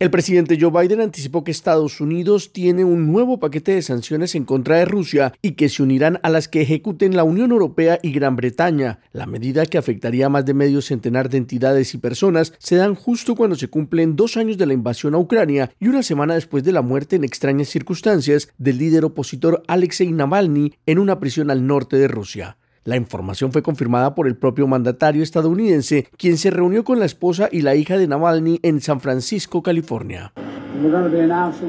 El presidente Joe Biden anticipó que Estados Unidos tiene un nuevo paquete de sanciones en contra de Rusia y que se unirán a las que ejecuten la Unión Europea y Gran Bretaña. La medida que afectaría a más de medio centenar de entidades y personas se dan justo cuando se cumplen dos años de la invasión a Ucrania y una semana después de la muerte en extrañas circunstancias del líder opositor Alexei Navalny en una prisión al norte de Rusia. La información fue confirmada por el propio mandatario estadounidense, quien se reunió con la esposa y la hija de Navalny en San Francisco, California.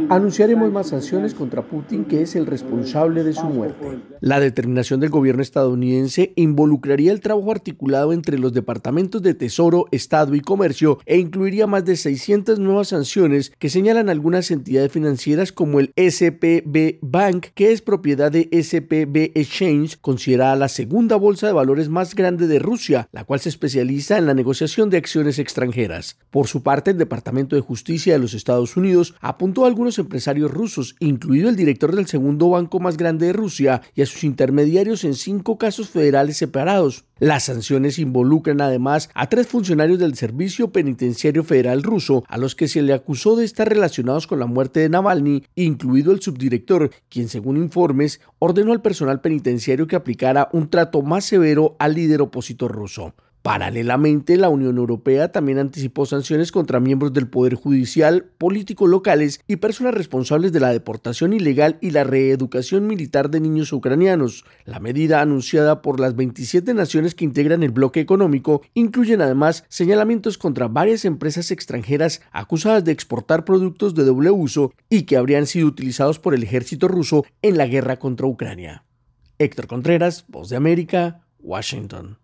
Anunciaremos más sanciones contra Putin, que es el responsable de su muerte. La determinación del gobierno estadounidense involucraría el trabajo articulado entre los departamentos de Tesoro, Estado y Comercio e incluiría más de 600 nuevas sanciones que señalan algunas entidades financieras como el SPB Bank, que es propiedad de SPB Exchange, considerada la segunda bolsa de valores más grande de Rusia, la cual se especializa en la negociación de acciones extranjeras. Por su parte, el Departamento de Justicia de los Estados Unidos apuntó a algunos empresarios rusos, incluido el director del segundo banco más grande de Rusia, y a sus intermediarios en cinco casos federales separados. Las sanciones involucran además a tres funcionarios del Servicio Penitenciario Federal ruso, a los que se le acusó de estar relacionados con la muerte de Navalny, incluido el subdirector, quien según informes ordenó al personal penitenciario que aplicara un trato más severo al líder opositor ruso. Paralelamente, la Unión Europea también anticipó sanciones contra miembros del Poder Judicial, políticos locales y personas responsables de la deportación ilegal y la reeducación militar de niños ucranianos. La medida anunciada por las 27 naciones que integran el bloque económico incluyen además señalamientos contra varias empresas extranjeras acusadas de exportar productos de doble uso y que habrían sido utilizados por el ejército ruso en la guerra contra Ucrania. Héctor Contreras, Voz de América, Washington.